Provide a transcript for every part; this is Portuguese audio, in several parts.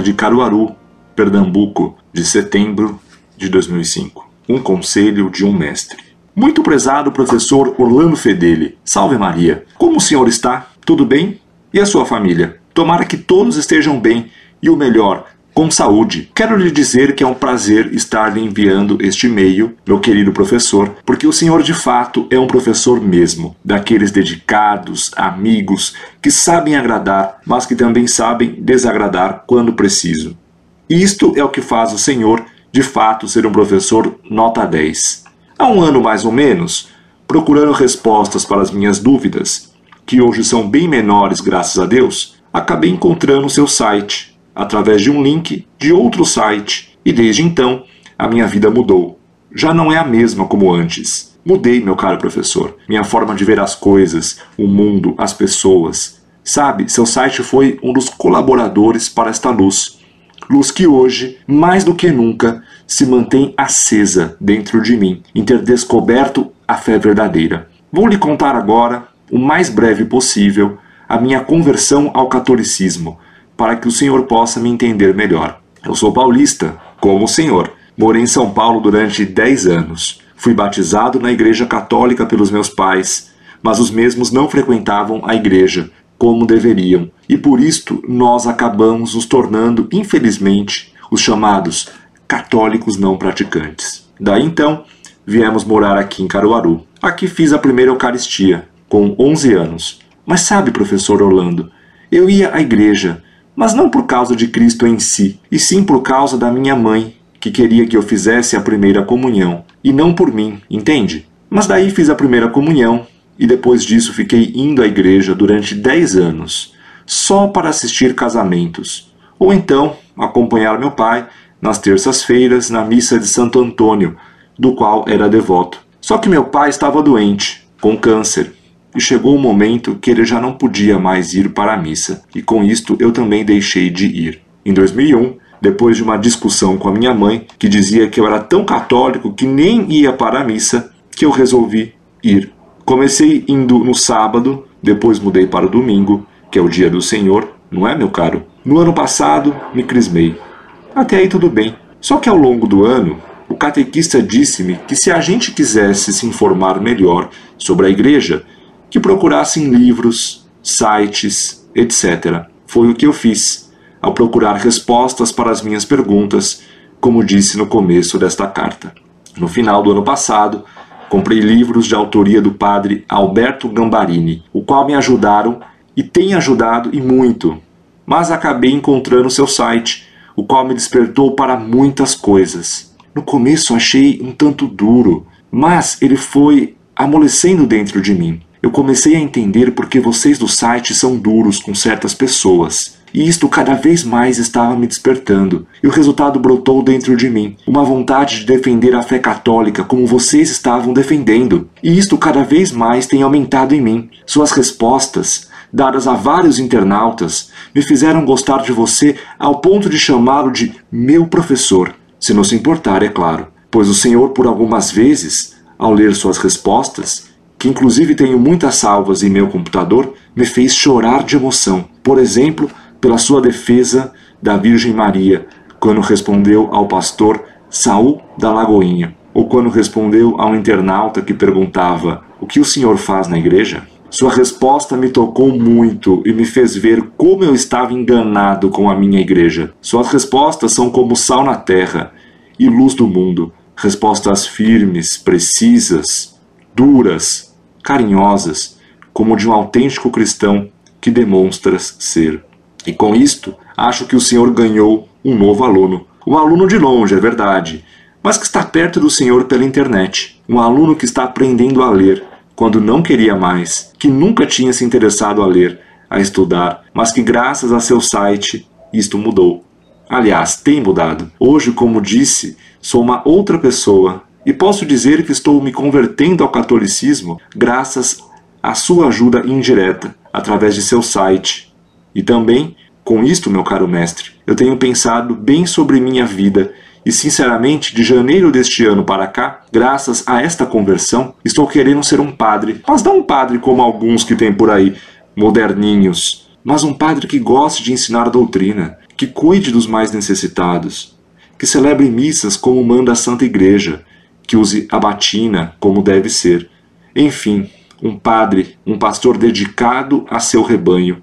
de Caruaru, Pernambuco, de setembro de 2005. Um conselho de um mestre. Muito prezado professor Orlando Fedeli, salve Maria. Como o senhor está? Tudo bem? E a sua família? Tomara que todos estejam bem e o melhor, com saúde. Quero lhe dizer que é um prazer estar lhe enviando este e-mail, meu querido professor, porque o senhor de fato é um professor mesmo, daqueles dedicados, amigos, que sabem agradar, mas que também sabem desagradar quando preciso. Isto é o que faz o senhor, de fato, ser um professor nota 10. Há um ano mais ou menos, procurando respostas para as minhas dúvidas, que hoje são bem menores, graças a Deus, acabei encontrando seu site através de um link de outro site e desde então a minha vida mudou. Já não é a mesma como antes. Mudei, meu caro professor, minha forma de ver as coisas, o mundo, as pessoas. Sabe, seu site foi um dos colaboradores para esta luz. Luz que hoje, mais do que nunca, se mantém acesa dentro de mim, em ter descoberto a fé verdadeira. Vou lhe contar agora, o mais breve possível, a minha conversão ao catolicismo, para que o senhor possa me entender melhor. Eu sou paulista, como o senhor. Morei em São Paulo durante 10 anos. Fui batizado na Igreja Católica pelos meus pais, mas os mesmos não frequentavam a igreja como deveriam, e por isto nós acabamos nos tornando, infelizmente, os chamados católicos não praticantes. Daí então, viemos morar aqui em Caruaru. Aqui fiz a primeira Eucaristia, com 11 anos. Mas sabe, professor Orlando, eu ia à igreja, mas não por causa de Cristo em si, e sim por causa da minha mãe, que queria que eu fizesse a primeira comunhão, e não por mim, entende? Mas daí fiz a primeira comunhão, e depois disso fiquei indo à igreja durante dez anos, só para assistir casamentos, ou então acompanhar meu pai nas terças-feiras na missa de Santo Antônio, do qual era devoto. Só que meu pai estava doente, com câncer, e chegou o momento que ele já não podia mais ir para a missa, e com isto eu também deixei de ir. Em 2001, depois de uma discussão com a minha mãe, que dizia que eu era tão católico que nem ia para a missa, que eu resolvi ir. Comecei indo no sábado, depois mudei para o domingo, que é o dia do Senhor, não é, meu caro? No ano passado, me crismei. Até aí tudo bem. Só que ao longo do ano, o catequista disse-me que se a gente quisesse se informar melhor sobre a igreja, que procurassem livros, sites, etc. Foi o que eu fiz, ao procurar respostas para as minhas perguntas, como disse no começo desta carta. No final do ano passado, comprei livros de autoria do padre Alberto Gambarini, o qual me ajudaram e tem ajudado e muito, mas acabei encontrando seu site, o qual me despertou para muitas coisas. No começo achei um tanto duro, mas ele foi amolecendo dentro de mim. Eu comecei a entender porque vocês do site são duros com certas pessoas. E isto cada vez mais estava me despertando, e o resultado brotou dentro de mim, uma vontade de defender a fé católica como vocês estavam defendendo. E isto cada vez mais tem aumentado em mim. Suas respostas, dadas a vários internautas, me fizeram gostar de você ao ponto de chamá-lo de meu professor, se não se importar, é claro, pois o Senhor, por algumas vezes, ao ler suas respostas, que inclusive tenho muitas salvas em meu computador, me fez chorar de emoção. Por exemplo, pela sua defesa da Virgem Maria, quando respondeu ao pastor Saul da Lagoinha, ou quando respondeu a um internauta que perguntava: O que o senhor faz na igreja? Sua resposta me tocou muito e me fez ver como eu estava enganado com a minha igreja. Suas respostas são como sal na terra e luz do mundo. Respostas firmes, precisas, duras, carinhosas, como de um autêntico cristão que demonstras ser. E com isto, acho que o Senhor ganhou um novo aluno. Um aluno de longe, é verdade, mas que está perto do Senhor pela internet. Um aluno que está aprendendo a ler quando não queria mais, que nunca tinha se interessado a ler, a estudar, mas que graças a seu site isto mudou. Aliás, tem mudado. Hoje, como disse, sou uma outra pessoa e posso dizer que estou me convertendo ao catolicismo graças à sua ajuda indireta, através de seu site. E também, com isto, meu caro mestre, eu tenho pensado bem sobre minha vida e, sinceramente, de janeiro deste ano para cá, graças a esta conversão, estou querendo ser um padre, mas não um padre como alguns que tem por aí, moderninhos, mas um padre que goste de ensinar a doutrina, que cuide dos mais necessitados, que celebre missas como manda a Santa Igreja, que use a batina como deve ser. Enfim, um padre, um pastor dedicado a seu rebanho.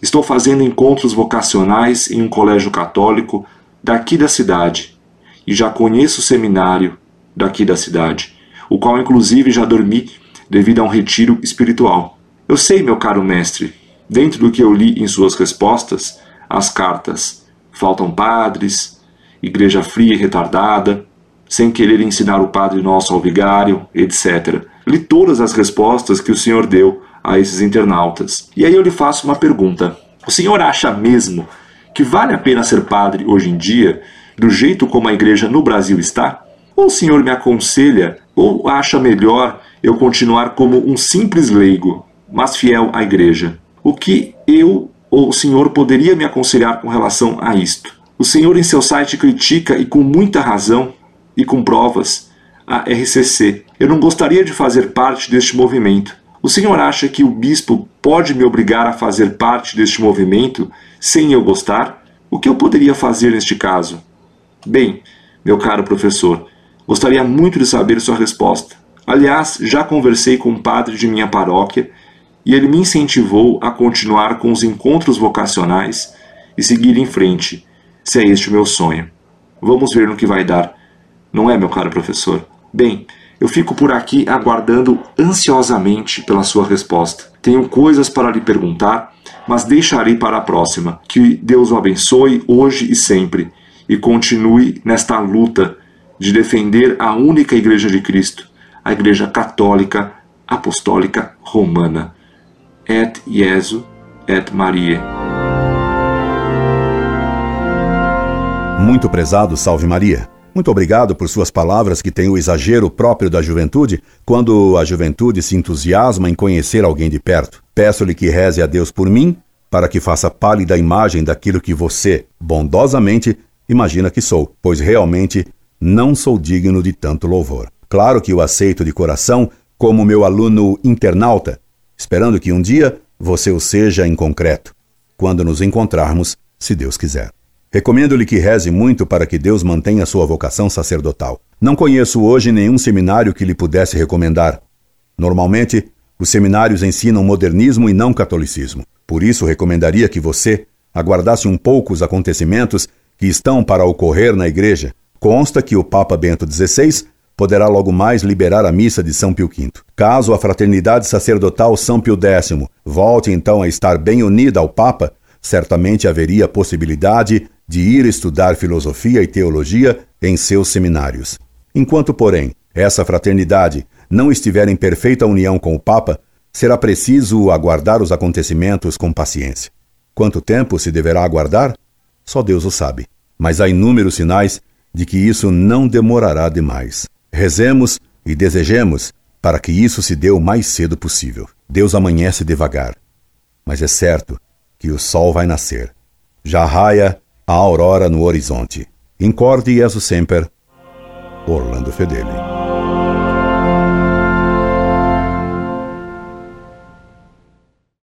Estou fazendo encontros vocacionais em um colégio católico daqui da cidade e já conheço o seminário daqui da cidade, o qual inclusive já dormi devido a um retiro espiritual. Eu sei, meu caro mestre, dentro do que eu li em suas respostas, as cartas faltam padres, igreja fria e retardada, sem querer ensinar o Padre Nosso ao vigário, etc. Li todas as respostas que o senhor deu a esses internautas. E aí eu lhe faço uma pergunta. O senhor acha mesmo que vale a pena ser padre hoje em dia, do jeito como a igreja no Brasil está? Ou o senhor me aconselha, ou acha melhor eu continuar como um simples leigo, mas fiel à igreja? O que eu ou o senhor poderia me aconselhar com relação a isto? O senhor em seu site critica e com muita razão e com provas a RCC. Eu não gostaria de fazer parte deste movimento. O senhor acha que o bispo pode me obrigar a fazer parte deste movimento sem eu gostar? O que eu poderia fazer neste caso? Bem, meu caro professor, gostaria muito de saber sua resposta. Aliás, já conversei com um padre de minha paróquia e ele me incentivou a continuar com os encontros vocacionais e seguir em frente, se é este o meu sonho. Vamos ver no que vai dar, não é, meu caro professor? Bem, eu fico por aqui aguardando ansiosamente pela sua resposta. Tenho coisas para lhe perguntar, mas deixarei para a próxima. Que Deus o abençoe hoje e sempre e continue nesta luta de defender a única Igreja de Cristo, a Igreja Católica Apostólica Romana. Et Jesu et Maria. Muito prezado, salve Maria. Muito obrigado por suas palavras que têm o exagero próprio da juventude, quando a juventude se entusiasma em conhecer alguém de perto. Peço-lhe que reze a Deus por mim, para que faça pálida imagem daquilo que você, bondosamente, imagina que sou, pois realmente não sou digno de tanto louvor. Claro que o aceito de coração como meu aluno internauta, esperando que um dia você o seja em concreto, quando nos encontrarmos, se Deus quiser. Recomendo-lhe que reze muito para que Deus mantenha sua vocação sacerdotal. Não conheço hoje nenhum seminário que lhe pudesse recomendar. Normalmente, os seminários ensinam modernismo e não catolicismo. Por isso, recomendaria que você aguardasse um pouco os acontecimentos que estão para ocorrer na igreja. Consta que o Papa Bento XVI poderá logo mais liberar a missa de São Pio V. Caso a fraternidade sacerdotal São Pio X volte então a estar bem unida ao Papa, certamente haveria possibilidade de ir estudar filosofia e teologia em seus seminários. Enquanto, porém, essa fraternidade não estiver em perfeita união com o Papa, será preciso aguardar os acontecimentos com paciência. Quanto tempo se deverá aguardar? Só Deus o sabe. Mas há inúmeros sinais de que isso não demorará demais. Rezemos e desejemos para que isso se dê o mais cedo possível. Deus amanhece devagar, mas é certo que o sol vai nascer. Já raia a aurora no horizonte. Incorde Jesus Semper, Orlando Fedeli.